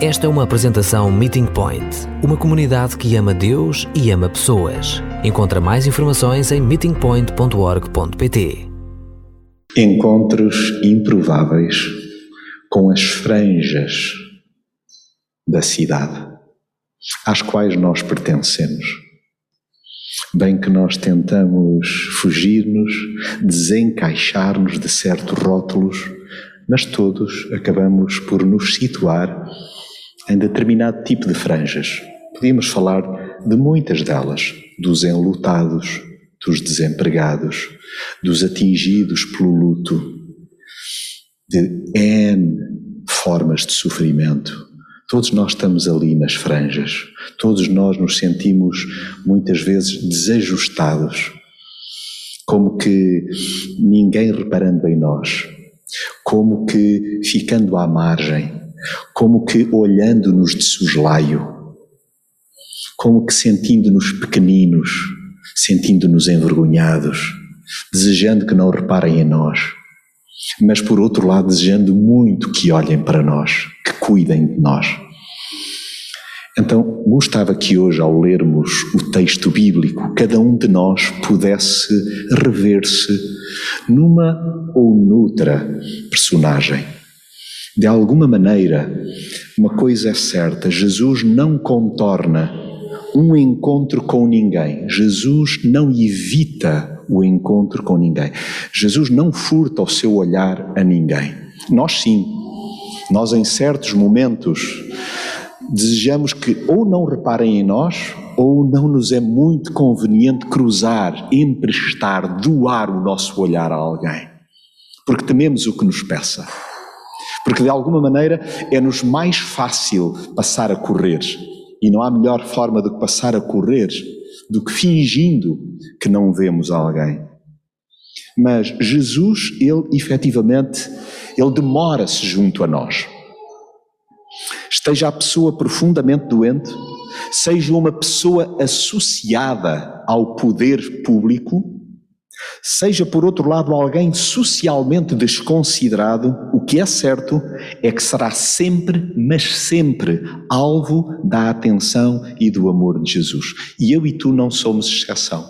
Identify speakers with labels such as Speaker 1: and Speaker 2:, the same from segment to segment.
Speaker 1: Esta é uma apresentação Meeting Point, uma comunidade que ama Deus e ama pessoas. Encontra mais informações em meetingpoint.org.pt.
Speaker 2: Encontros improváveis com as franjas da cidade às quais nós pertencemos. Bem que nós tentamos fugir-nos, desencaixar-nos de certos rótulos, mas todos acabamos por nos situar em determinado tipo de franjas. Podíamos falar de muitas delas, dos enlutados, dos desempregados, dos atingidos pelo luto, de N formas de sofrimento. Todos nós estamos ali nas franjas, todos nós nos sentimos muitas vezes desajustados, como que ninguém reparando em nós, como que ficando à margem, como que olhando-nos de soslaio, como que sentindo-nos pequeninos, sentindo-nos envergonhados, desejando que não reparem em nós, mas por outro lado desejando muito que olhem para nós, que cuidem de nós. Então, gostava que hoje, ao lermos o texto bíblico, cada um de nós pudesse rever-se numa ou noutra personagem. De alguma maneira, uma coisa é certa: Jesus não contorna um encontro com ninguém. Jesus não evita o encontro com ninguém. Jesus não furta o seu olhar a ninguém. Nós sim. Nós, em certos momentos, desejamos que ou não reparem em nós, ou não nos é muito conveniente cruzar, emprestar, doar o nosso olhar a alguém. Porque tememos o que nos peça. Porque de alguma maneira é-nos mais fácil passar a correr. E não há melhor forma que passar a correr do que fingindo que não vemos alguém. Mas Jesus, ele efetivamente, ele demora-se junto a nós esteja a pessoa profundamente doente, seja uma pessoa associada ao poder público, seja por outro lado alguém socialmente desconsiderado, o que é certo é que será sempre, mas sempre, alvo da atenção e do amor de Jesus. E eu e tu não somos exceção.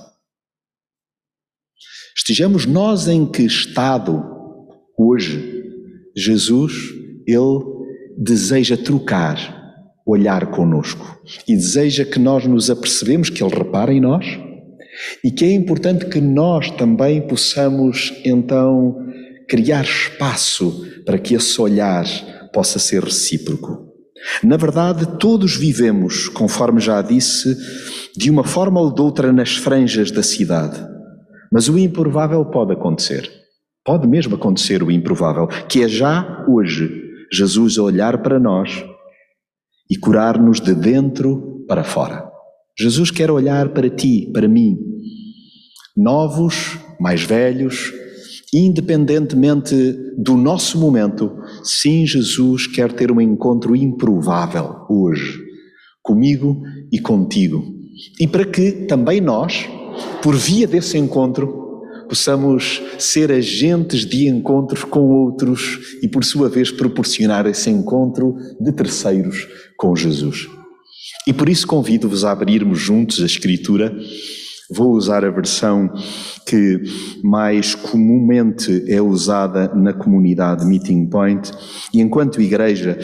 Speaker 2: Estejamos nós em que estado hoje, Jesus, Ele deseja trocar olhar conosco e deseja que nós nos apercebemos que Ele repara em nós e que é importante que nós também possamos então criar espaço para que esse olhar possa ser recíproco. Na verdade, todos vivemos, conforme já disse, de uma forma ou de outra nas franjas da cidade. Mas o improvável pode acontecer. Pode mesmo acontecer o improvável, que é já hoje Jesus olhar para nós e curar-nos de dentro para fora. Jesus quer olhar para ti, para mim, novos, mais velhos, independentemente do nosso momento, sim, Jesus quer ter um encontro improvável hoje, comigo e contigo. E para que também nós, por via desse encontro, possamos ser agentes de encontros com outros e, por sua vez, proporcionar esse encontro de terceiros com Jesus. E por isso convido-vos a abrirmos juntos a Escritura. Vou usar a versão que mais comumente é usada na comunidade Meeting Point, e enquanto igreja,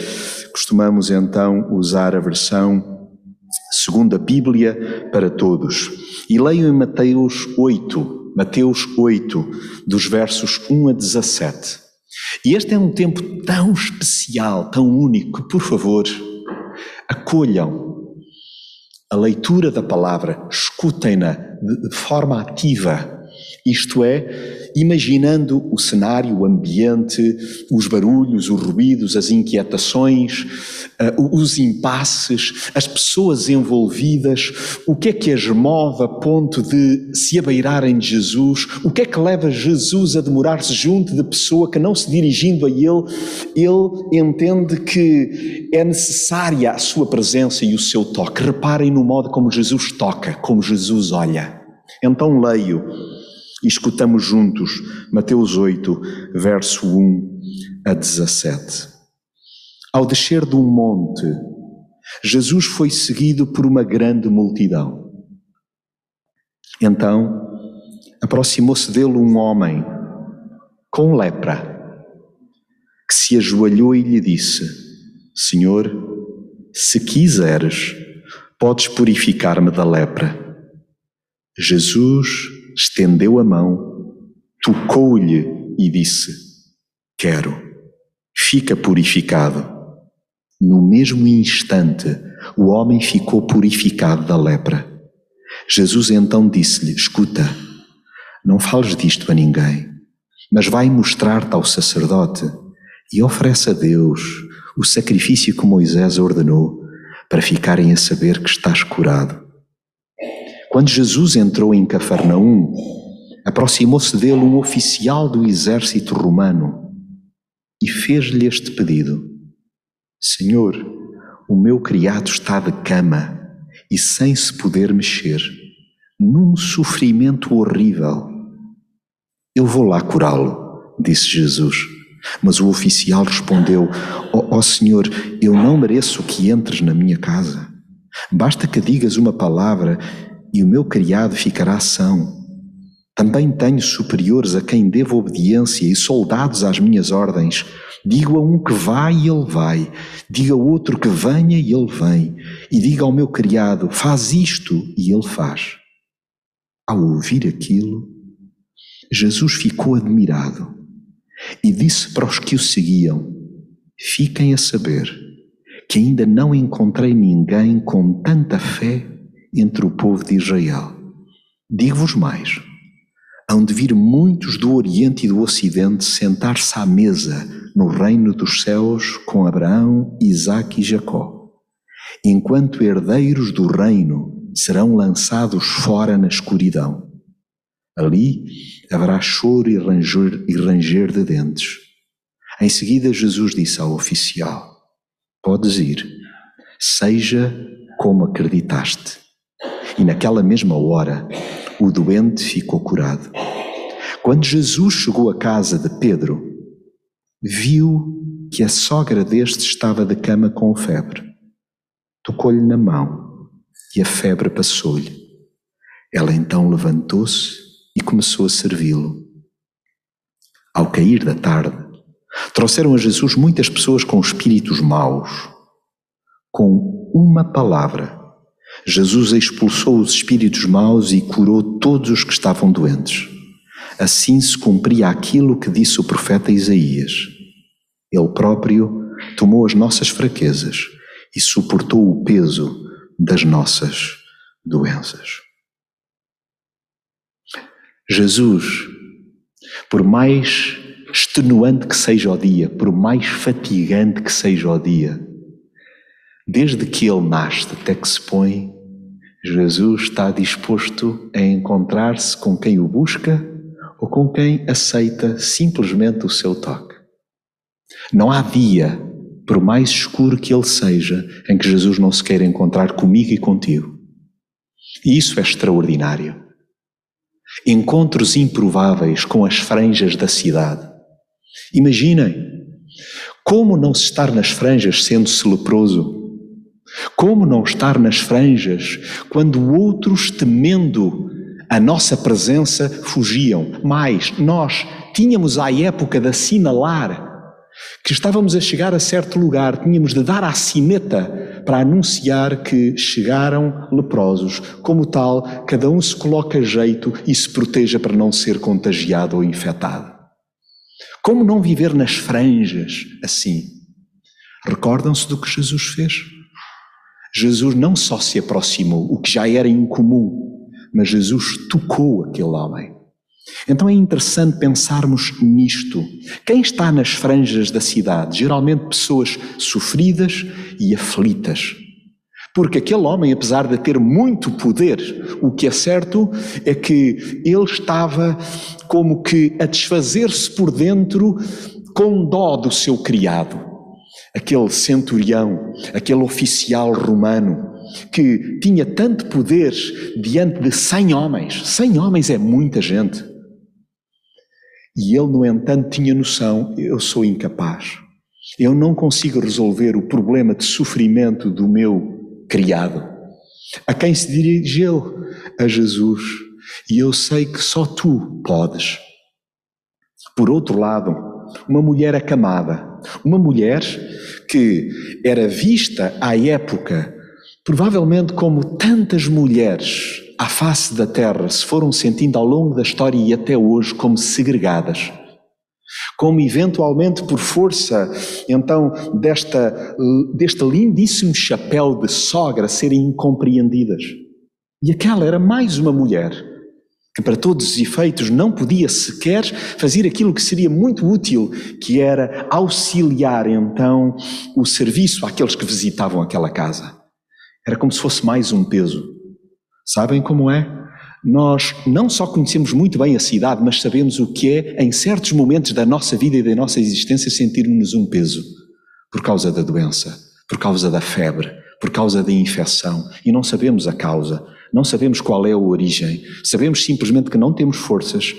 Speaker 2: costumamos então usar a versão segundo a Bíblia para todos. E leio em Mateus 8, Mateus 8, dos versos 1 a 17. E este é um tempo tão especial, tão único, que, por favor, acolham a leitura da palavra, escutem-na de forma ativa, isto é, imaginando o cenário, o ambiente, os barulhos, os ruídos, as inquietações, uh, os impasses, as pessoas envolvidas, o que é que as move a ponto de se abeirarem de Jesus, o que é que leva Jesus a demorar-se junto de pessoa que, não se dirigindo a Ele, Ele entende que é necessária a sua presença e o seu toque. Reparem no modo como Jesus toca, como Jesus olha. Então leio e escutamos juntos Mateus 8, verso 1 a 17. Ao descer de um monte, Jesus foi seguido por uma grande multidão. Então, aproximou-se dele um homem com lepra, que se ajoelhou e lhe disse: Senhor, se quiseres, podes purificar-me da lepra. Jesus estendeu a mão, tocou-lhe e disse: Quero, fica purificado. No mesmo instante, o homem ficou purificado da lepra. Jesus então disse-lhe: Escuta, não fales disto a ninguém, mas vai mostrar-te ao sacerdote e oferece a Deus o sacrifício que Moisés ordenou para ficarem a saber que estás curado. Quando Jesus entrou em Cafarnaum, aproximou-se dele um oficial do exército romano e fez-lhe este pedido: Senhor, o meu criado está de cama e sem se poder mexer, num sofrimento horrível. Eu vou lá curá-lo, disse Jesus. Mas o oficial respondeu: Ó oh, oh, Senhor, eu não mereço que entres na minha casa. Basta que digas uma palavra e o meu criado ficará são. Também tenho superiores a quem devo obediência e soldados às minhas ordens. Digo a um que vai e ele vai, diga ao outro que venha e ele vem, e diga ao meu criado: faz isto e ele faz. Ao ouvir aquilo, Jesus ficou admirado e disse para os que o seguiam: Fiquem a saber que ainda não encontrei ninguém com tanta fé entre o povo de Israel. Digo-vos mais: hão de vir muitos do Oriente e do Ocidente sentar-se à mesa no reino dos céus com Abraão, Isaque e Jacó, enquanto herdeiros do reino serão lançados fora na escuridão. Ali haverá choro e ranger, e ranger de dentes. Em seguida, Jesus disse ao oficial: Podes ir, seja como acreditaste. E naquela mesma hora, o doente ficou curado. Quando Jesus chegou à casa de Pedro, viu que a sogra deste estava de cama com febre. Tocou-lhe na mão e a febre passou-lhe. Ela então levantou-se e começou a servi-lo. Ao cair da tarde, trouxeram a Jesus muitas pessoas com espíritos maus. Com uma palavra, Jesus expulsou os espíritos maus e curou todos os que estavam doentes. Assim se cumpria aquilo que disse o profeta Isaías. Ele próprio tomou as nossas fraquezas e suportou o peso das nossas doenças. Jesus, por mais extenuante que seja o dia, por mais fatigante que seja o dia, desde que ele nasce até que se põe, Jesus está disposto a encontrar-se com quem o busca ou com quem aceita simplesmente o seu toque. Não há dia, por mais escuro que ele seja, em que Jesus não se queira encontrar comigo e contigo. E isso é extraordinário encontros improváveis com as franjas da cidade. Imaginem como não se estar nas franjas sendo-se leproso. Como não estar nas franjas quando outros, temendo a nossa presença, fugiam? Mais, nós tínhamos à época de assinalar que estávamos a chegar a certo lugar, tínhamos de dar à sineta para anunciar que chegaram leprosos. Como tal, cada um se coloca a jeito e se proteja para não ser contagiado ou infectado. Como não viver nas franjas assim? Recordam-se do que Jesus fez? Jesus não só se aproximou, o que já era incomum, mas Jesus tocou aquele homem. Então é interessante pensarmos nisto. Quem está nas franjas da cidade? Geralmente pessoas sofridas e aflitas. Porque aquele homem, apesar de ter muito poder, o que é certo é que ele estava como que a desfazer-se por dentro com dó do seu criado. Aquele centurião, aquele oficial romano, que tinha tanto poder diante de cem homens. Cem homens é muita gente. E ele, no entanto, tinha noção: eu sou incapaz. Eu não consigo resolver o problema de sofrimento do meu criado. A quem se dirigiu? A Jesus. E eu sei que só tu podes. Por outro lado, uma mulher acamada, uma mulher que era vista à época, provavelmente como tantas mulheres à face da terra se foram sentindo ao longo da história e até hoje como segregadas. Como eventualmente por força então desta, deste lindíssimo chapéu de sogra serem incompreendidas. E aquela era mais uma mulher que para todos os efeitos não podia sequer fazer aquilo que seria muito útil, que era auxiliar então o serviço àqueles que visitavam aquela casa. Era como se fosse mais um peso. Sabem como é? Nós não só conhecemos muito bem a cidade, mas sabemos o que é, em certos momentos da nossa vida e da nossa existência, sentirmos um peso por causa da doença, por causa da febre, por causa da infecção. E não sabemos a causa, não sabemos qual é a origem. Sabemos simplesmente que não temos forças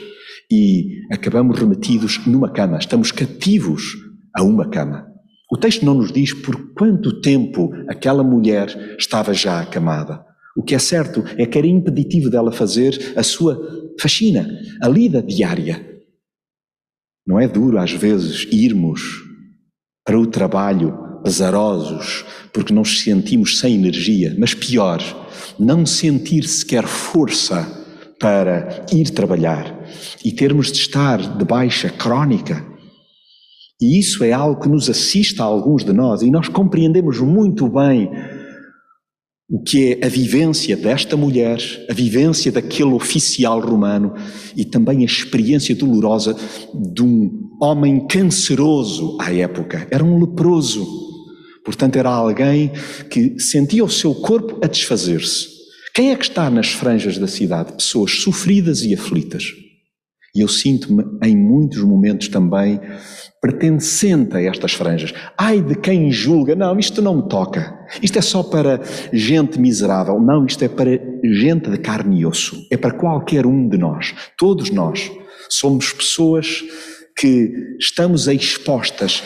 Speaker 2: e acabamos remetidos numa cama. Estamos cativos a uma cama. O texto não nos diz por quanto tempo aquela mulher estava já acamada. O que é certo é que era impeditivo dela fazer a sua faxina, a lida diária. Não é duro, às vezes, irmos para o trabalho pesarosos porque nos sentimos sem energia, mas pior, não sentir sequer força para ir trabalhar e termos de estar de baixa crónica. E isso é algo que nos assiste a alguns de nós e nós compreendemos muito bem o que é a vivência desta mulher, a vivência daquele oficial romano e também a experiência dolorosa de um homem canceroso à época. Era um leproso. Portanto, era alguém que sentia o seu corpo a desfazer-se. Quem é que está nas franjas da cidade? Pessoas sofridas e aflitas. E eu sinto-me em muitos momentos também pertencente a estas franjas. Ai de quem julga, não, isto não me toca. Isto é só para gente miserável. Não, isto é para gente de carne e osso. É para qualquer um de nós. Todos nós somos pessoas que estamos expostas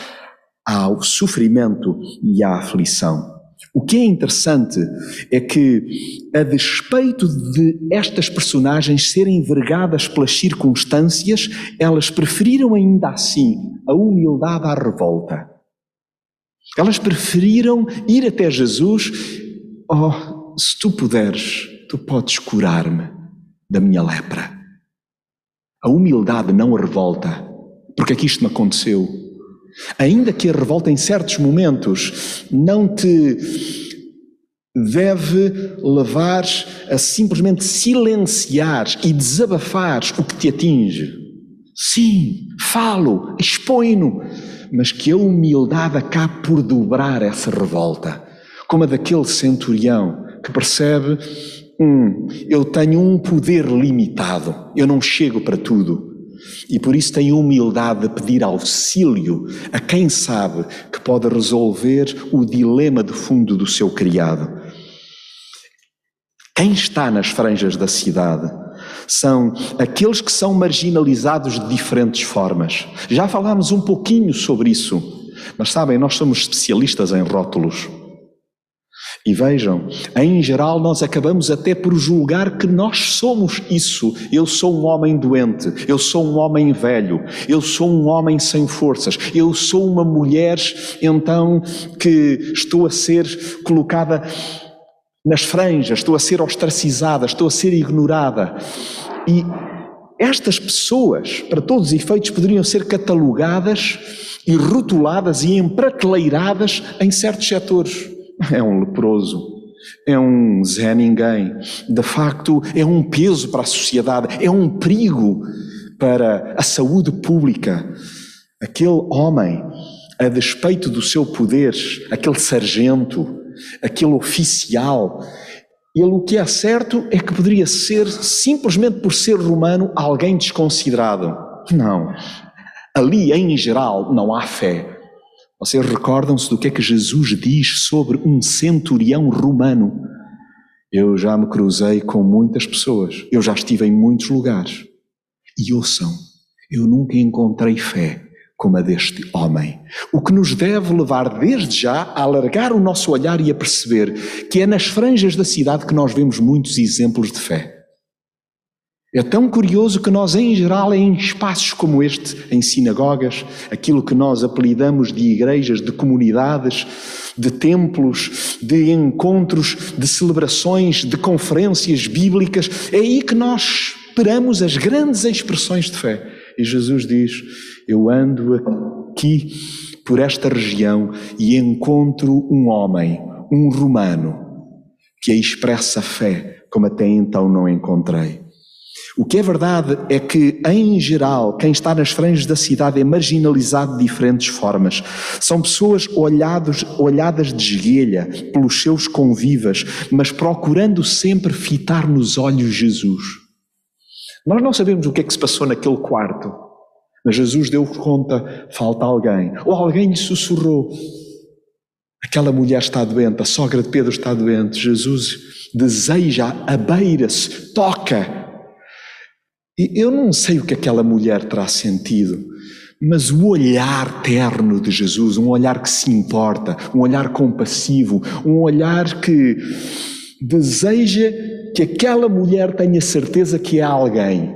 Speaker 2: ao sofrimento e à aflição. O que é interessante é que, a despeito de estas personagens serem vergadas pelas circunstâncias, elas preferiram ainda assim a humildade à revolta. Elas preferiram ir até Jesus, oh, se tu puderes, tu podes curar-me da minha lepra. A humildade não a revolta, porque é que isto me aconteceu. Ainda que a revolta em certos momentos não te deve levar a simplesmente silenciar e desabafar o que te atinge. Sim, falo, exponho, mas que a humildade acabe por dobrar essa revolta, como a daquele centurião que percebe: hum, eu tenho um poder limitado, eu não chego para tudo. E por isso tem humildade de pedir auxílio a quem sabe que pode resolver o dilema de fundo do seu criado. Quem está nas franjas da cidade são aqueles que são marginalizados de diferentes formas. Já falámos um pouquinho sobre isso, mas sabem, nós somos especialistas em rótulos. E vejam, em geral nós acabamos até por julgar que nós somos isso. Eu sou um homem doente, eu sou um homem velho, eu sou um homem sem forças, eu sou uma mulher, então, que estou a ser colocada nas franjas, estou a ser ostracizada, estou a ser ignorada. E estas pessoas, para todos os efeitos, poderiam ser catalogadas e rotuladas e emprateleiradas em certos setores é um leproso, é um Zé Ninguém, de facto é um peso para a sociedade, é um perigo para a saúde pública. Aquele homem, a despeito do seu poder, aquele sargento, aquele oficial, ele o que é certo é que poderia ser, simplesmente por ser romano, alguém desconsiderado. Não. Ali, em geral, não há fé. Vocês recordam-se do que é que Jesus diz sobre um centurião romano? Eu já me cruzei com muitas pessoas, eu já estive em muitos lugares. E ouçam, eu nunca encontrei fé como a deste homem. O que nos deve levar desde já a alargar o nosso olhar e a perceber que é nas franjas da cidade que nós vemos muitos exemplos de fé. É tão curioso que nós, em geral, em espaços como este, em sinagogas, aquilo que nós apelidamos de igrejas, de comunidades, de templos, de encontros, de celebrações, de conferências bíblicas, é aí que nós esperamos as grandes expressões de fé. E Jesus diz: Eu ando aqui por esta região e encontro um homem, um romano, que expressa fé como até então não encontrei. O que é verdade é que, em geral, quem está nas franjas da cidade é marginalizado de diferentes formas. São pessoas olhados, olhadas de esguelha pelos seus convivas, mas procurando sempre fitar nos olhos Jesus. Nós não sabemos o que é que se passou naquele quarto, mas Jesus deu conta, falta alguém. Ou alguém lhe sussurrou. Aquela mulher está doente, a sogra de Pedro está doente. Jesus deseja, abeira-se, toca. E eu não sei o que aquela mulher terá sentido, mas o olhar terno de Jesus, um olhar que se importa, um olhar compassivo, um olhar que deseja que aquela mulher tenha certeza que é alguém.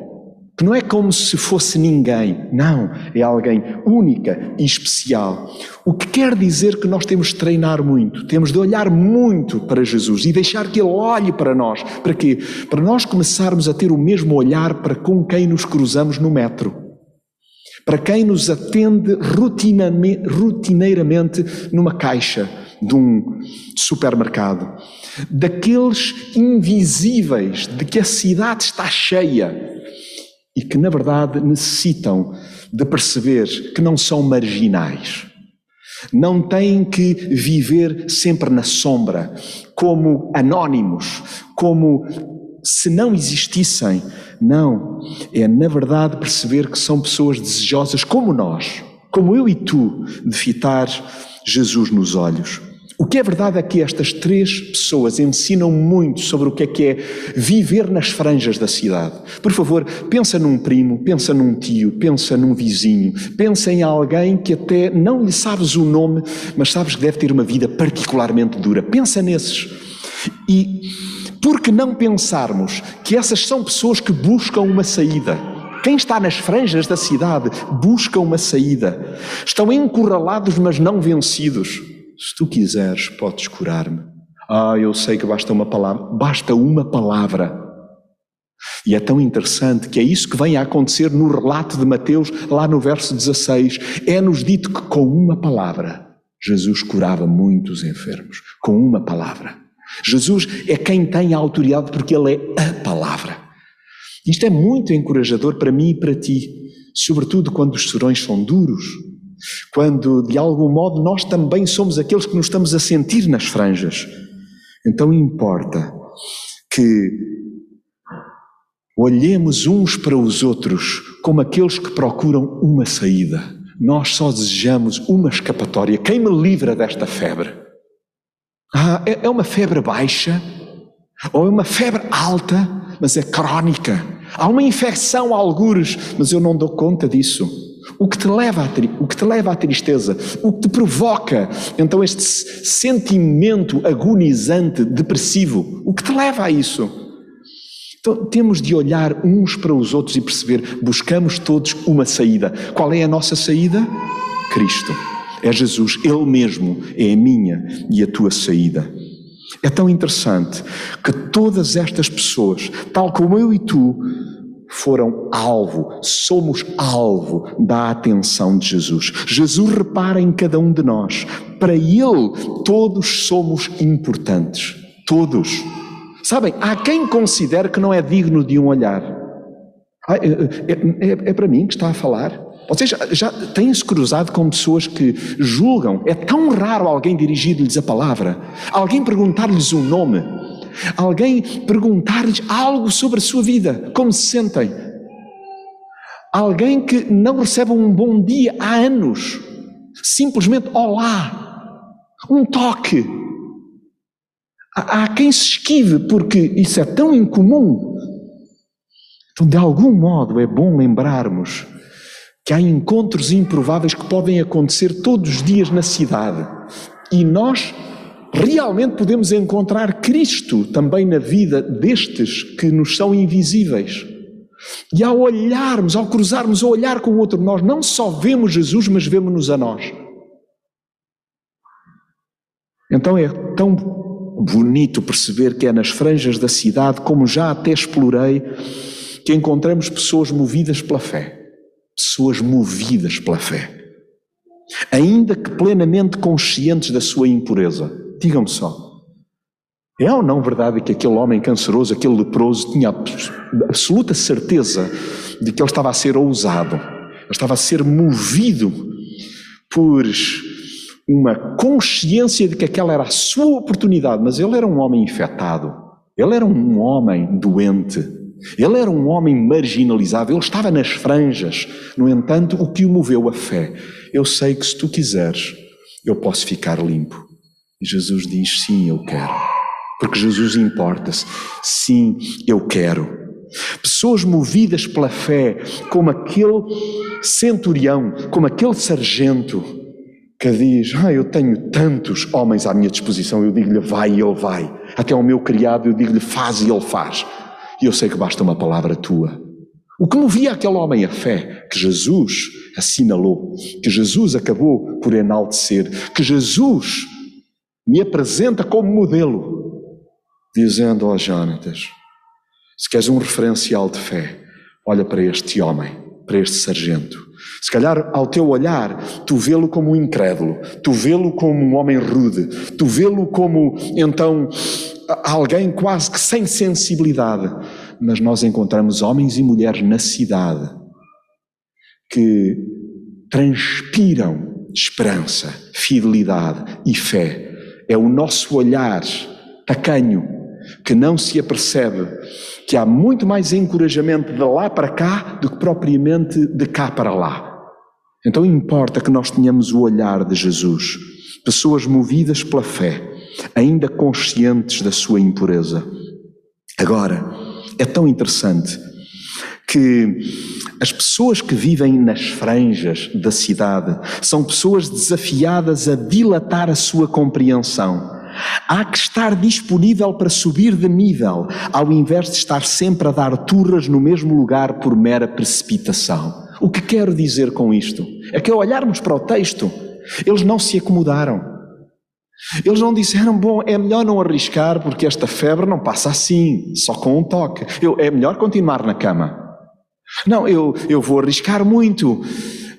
Speaker 2: Que não é como se fosse ninguém, não, é alguém única e especial. O que quer dizer que nós temos de treinar muito, temos de olhar muito para Jesus e deixar que Ele olhe para nós. Para quê? Para nós começarmos a ter o mesmo olhar para com quem nos cruzamos no metro, para quem nos atende rotineiramente numa caixa de um supermercado daqueles invisíveis de que a cidade está cheia e que, na verdade, necessitam de perceber que não são marginais. Não têm que viver sempre na sombra, como anónimos, como se não existissem. Não. É, na verdade, perceber que são pessoas desejosas como nós, como eu e tu, de fitar Jesus nos olhos. O que é verdade é que estas três pessoas ensinam muito sobre o que é que é viver nas franjas da cidade. Por favor, pensa num primo, pensa num tio, pensa num vizinho, pensa em alguém que até não lhe sabes o nome, mas sabes que deve ter uma vida particularmente dura. Pensa nesses. E por que não pensarmos que essas são pessoas que buscam uma saída? Quem está nas franjas da cidade busca uma saída. Estão encurralados, mas não vencidos. Se tu quiseres, podes curar-me. Ah, eu sei que basta uma palavra. Basta uma palavra. E é tão interessante que é isso que vem a acontecer no relato de Mateus, lá no verso 16. É-nos dito que com uma palavra Jesus curava muitos enfermos. Com uma palavra. Jesus é quem tem a autoridade porque Ele é a palavra. Isto é muito encorajador para mim e para ti, sobretudo quando os serões são duros, quando de algum modo nós também somos aqueles que nos estamos a sentir nas franjas. Então importa que olhemos uns para os outros como aqueles que procuram uma saída. Nós só desejamos uma escapatória. Quem me livra desta febre? Ah, é, é uma febre baixa? Ou é uma febre alta, mas é crónica? Há uma infecção a algures, mas eu não dou conta disso. O que te leva à, o que te leva à tristeza, o que te provoca então este sentimento agonizante, depressivo, o que te leva a isso? Então temos de olhar uns para os outros e perceber, buscamos todos uma saída. Qual é a nossa saída? Cristo. É Jesus, Ele mesmo é a minha e a tua saída. É tão interessante que todas estas pessoas, tal como eu e tu, foram alvo, somos alvo da atenção de Jesus. Jesus repara em cada um de nós. Para Ele, todos somos importantes. Todos. Sabem, há quem considere que não é digno de um olhar. Ah, é, é, é, é para mim que está a falar. Vocês já, já têm-se cruzado com pessoas que julgam. É tão raro alguém dirigir-lhes a palavra, alguém perguntar-lhes um nome alguém perguntar-lhes algo sobre a sua vida, como se sentem. Alguém que não recebe um bom dia há anos, simplesmente olá, um toque. Há, quem se esquive porque isso é tão incomum. Então, de algum modo, é bom lembrarmos que há encontros improváveis que podem acontecer todos os dias na cidade. E nós realmente podemos encontrar Cristo também na vida destes que nos são invisíveis. E ao olharmos, ao cruzarmos o olhar com o outro, nós não só vemos Jesus, mas vemos-nos a nós. Então é tão bonito perceber que é nas franjas da cidade, como já até explorei, que encontramos pessoas movidas pela fé. Pessoas movidas pela fé. Ainda que plenamente conscientes da sua impureza. Digam-me só. É ou não verdade que aquele homem canceroso, aquele leproso, tinha absoluta certeza de que ele estava a ser ousado, ele estava a ser movido por uma consciência de que aquela era a sua oportunidade, mas ele era um homem infectado, ele era um homem doente, ele era um homem marginalizado, ele estava nas franjas. No entanto, o que o moveu a fé? Eu sei que se tu quiseres, eu posso ficar limpo. E Jesus diz: Sim, eu quero. Porque Jesus importa-se. Sim, eu quero. Pessoas movidas pela fé, como aquele centurião, como aquele sargento, que diz: Ah, eu tenho tantos homens à minha disposição, eu digo-lhe vai e ele vai. Até ao meu criado eu digo-lhe faz e ele faz. E eu sei que basta uma palavra tua. O que movia aquele homem a fé, que Jesus assinalou, que Jesus acabou por enaltecer, que Jesus me apresenta como modelo, dizendo: oh, Jonatas, se queres um referencial de fé, olha para este homem, para este sargento. Se calhar, ao teu olhar, tu vê-lo como um incrédulo, tu vê-lo como um homem rude, tu vê-lo como, então, alguém quase que sem sensibilidade. Mas nós encontramos homens e mulheres na cidade que transpiram esperança, fidelidade e fé. É o nosso olhar tacanho que não se apercebe que há muito mais encorajamento de lá para cá do que propriamente de cá para lá. Então importa que nós tenhamos o olhar de Jesus, pessoas movidas pela fé, ainda conscientes da sua impureza. Agora, é tão interessante que as pessoas que vivem nas franjas da cidade são pessoas desafiadas a dilatar a sua compreensão. Há que estar disponível para subir de nível, ao invés de estar sempre a dar turras no mesmo lugar por mera precipitação. O que quero dizer com isto? É que ao olharmos para o texto, eles não se acomodaram. Eles não disseram, bom, é melhor não arriscar porque esta febre não passa assim, só com um toque. Eu, é melhor continuar na cama. Não, eu, eu vou arriscar muito.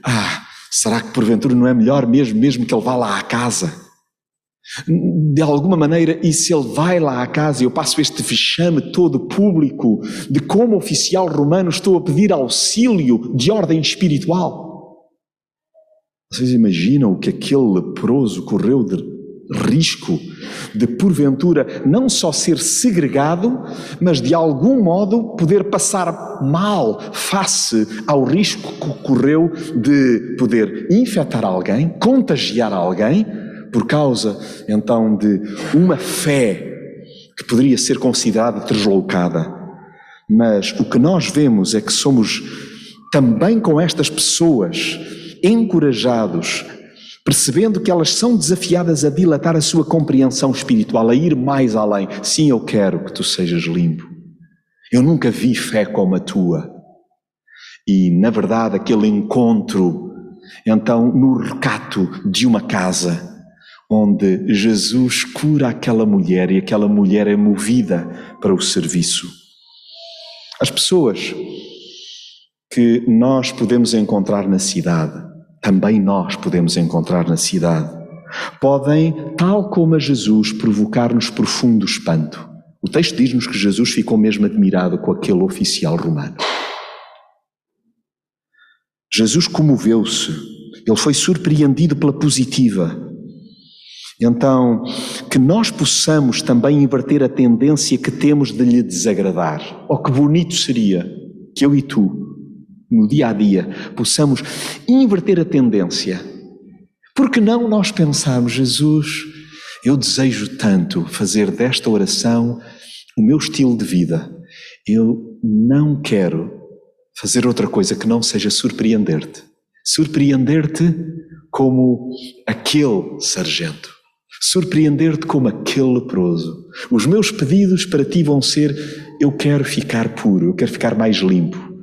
Speaker 2: Ah, será que porventura não é melhor mesmo, mesmo que ele vá lá à casa? De alguma maneira, e se ele vai lá à casa eu passo este vexame todo público de como oficial romano estou a pedir auxílio de ordem espiritual? Vocês imaginam o que aquele leproso correu de risco de, porventura, não só ser segregado, mas de algum modo poder passar mal face ao risco que correu de poder infectar alguém, contagiar alguém por causa então de uma fé que poderia ser considerada deslocada. Mas o que nós vemos é que somos também com estas pessoas encorajados, percebendo que elas são desafiadas a dilatar a sua compreensão espiritual, a ir mais além. Sim, eu quero que tu sejas limpo. Eu nunca vi fé como a tua. E, na verdade, aquele encontro, então, no recato de uma casa, onde Jesus cura aquela mulher e aquela mulher é movida para o serviço. As pessoas que nós podemos encontrar na cidade, também nós podemos encontrar na cidade, podem, tal como a Jesus, provocar-nos profundo espanto. O texto diz-nos que Jesus ficou mesmo admirado com aquele oficial romano. Jesus comoveu-se, ele foi surpreendido pela positiva, então, que nós possamos também inverter a tendência que temos de lhe desagradar. Oh, que bonito seria que eu e tu, no dia a dia, possamos inverter a tendência. Porque não nós pensarmos, Jesus, eu desejo tanto fazer desta oração o meu estilo de vida. Eu não quero fazer outra coisa que não seja surpreender-te. surpreender-te como aquele sargento, surpreender-te como aquele leproso. Os meus pedidos para ti vão ser: eu quero ficar puro, eu quero ficar mais limpo.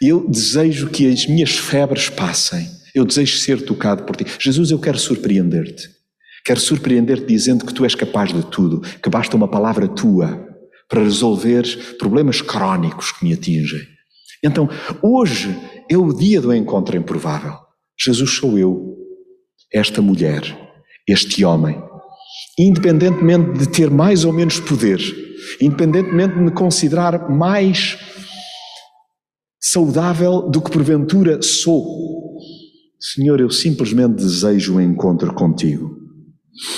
Speaker 2: Eu desejo que as minhas febres passem. Eu desejo ser tocado por ti. Jesus, eu quero surpreender-te. Quero surpreender-te dizendo que tu és capaz de tudo, que basta uma palavra tua para resolver problemas crónicos que me atingem. Então, hoje é o dia do encontro improvável. Jesus sou eu, esta mulher, este homem. Independentemente de ter mais ou menos poder, independentemente de me considerar mais saudável do que porventura sou, Senhor, eu simplesmente desejo um encontro contigo.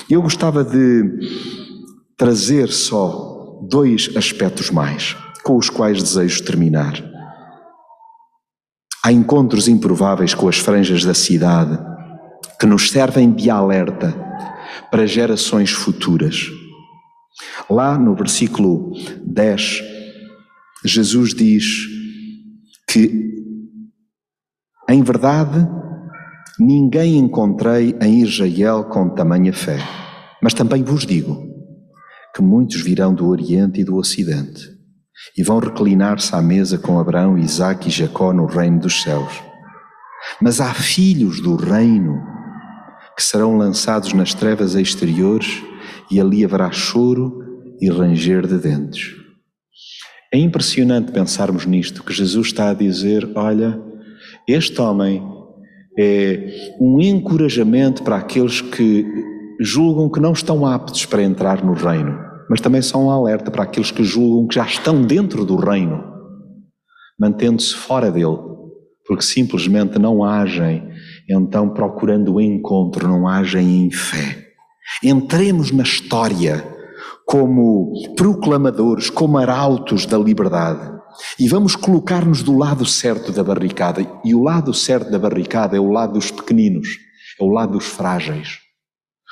Speaker 2: Eu gostava de trazer só dois aspectos mais, com os quais desejo terminar. Há encontros improváveis com as franjas da cidade que nos servem de alerta para gerações futuras. Lá no versículo 10, Jesus diz que, em verdade, ninguém encontrei em Israel com tamanha fé, mas também vos digo que muitos virão do Oriente e do Ocidente e vão reclinar-se à mesa com Abraão, Isaque e Jacó no reino dos céus. Mas há filhos do reino que serão lançados nas trevas exteriores e ali haverá choro e ranger de dentes. É impressionante pensarmos nisto, que Jesus está a dizer: olha, este homem é um encorajamento para aqueles que julgam que não estão aptos para entrar no reino mas também são um alerta para aqueles que julgam que já estão dentro do reino, mantendo-se fora dele, porque simplesmente não agem, então procurando o encontro, não agem em fé. Entremos na história como proclamadores, como arautos da liberdade. E vamos colocar-nos do lado certo da barricada. E o lado certo da barricada é o lado dos pequeninos, é o lado dos frágeis.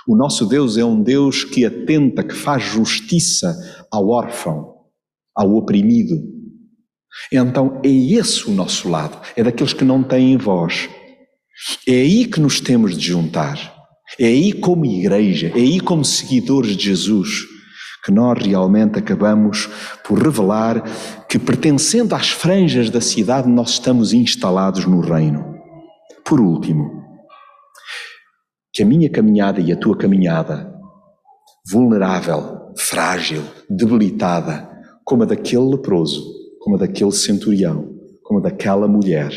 Speaker 2: O nosso Deus é um Deus que atenta, que faz justiça ao órfão, ao oprimido. Então é esse o nosso lado, é daqueles que não têm voz. É aí que nos temos de juntar. É aí como igreja, é aí como seguidores de Jesus que nós realmente acabamos por revelar que pertencendo às franjas da cidade nós estamos instalados no reino. Por último, que a minha caminhada e a tua caminhada, vulnerável, frágil, debilitada, como a daquele leproso, como a daquele centurião, como a daquela mulher,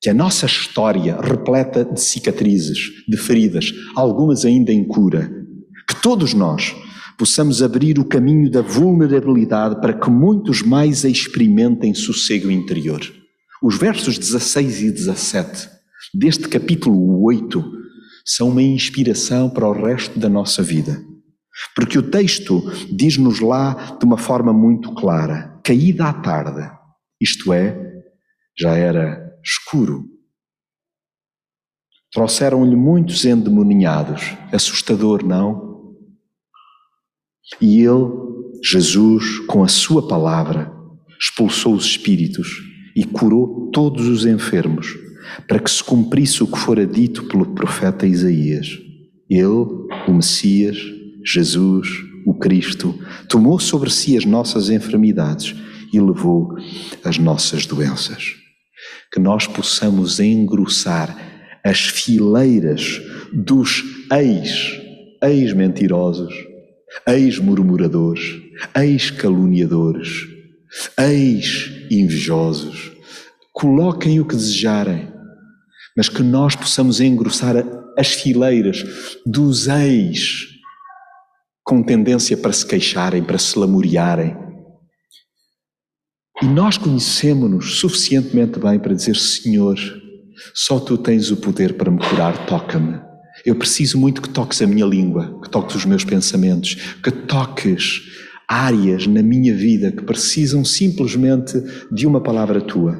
Speaker 2: que a nossa história repleta de cicatrizes, de feridas, algumas ainda em cura, que todos nós possamos abrir o caminho da vulnerabilidade para que muitos mais experimentem sossego interior. Os versos 16 e 17 deste capítulo 8 são uma inspiração para o resto da nossa vida. Porque o texto diz-nos lá de uma forma muito clara: caída à tarde, isto é, já era escuro. Trouxeram-lhe muitos endemoniados, assustador, não? E ele, Jesus, com a sua palavra, expulsou os espíritos e curou todos os enfermos para que se cumprisse o que fora dito pelo profeta Isaías. Ele, o Messias, Jesus, o Cristo, tomou sobre si as nossas enfermidades e levou as nossas doenças. Que nós possamos engrossar as fileiras dos ex, ex-mentirosos, ex-murmuradores, ex-caluniadores, ex-invejosos. Coloquem o que desejarem, mas que nós possamos engrossar as fileiras dos ex com tendência para se queixarem, para se lamuriarem. E nós conhecemos-nos suficientemente bem para dizer: Senhor, só tu tens o poder para me curar, toca-me. Eu preciso muito que toques a minha língua, que toques os meus pensamentos, que toques áreas na minha vida que precisam simplesmente de uma palavra tua,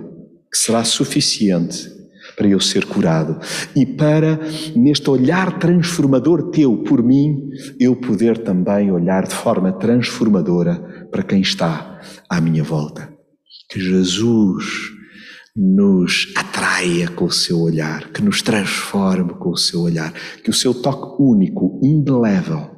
Speaker 2: que será suficiente para eu ser curado e para, neste olhar transformador teu por mim, eu poder também olhar de forma transformadora para quem está à minha volta. Que Jesus nos atraia com o seu olhar, que nos transforme com o seu olhar, que o seu toque único, indelével,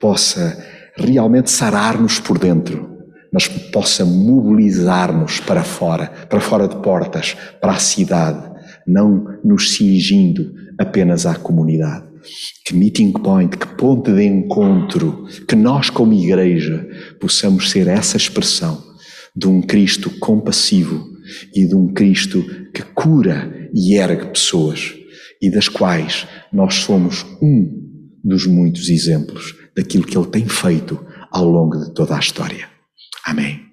Speaker 2: possa realmente sarar-nos por dentro, mas possa mobilizar-nos para fora, para fora de portas, para a cidade, não nos cingindo apenas à comunidade. Que meeting point, que ponto de encontro, que nós como igreja possamos ser essa expressão de um Cristo compassivo e de um Cristo que cura e ergue pessoas e das quais nós somos um dos muitos exemplos daquilo que ele tem feito ao longo de toda a história. Amém.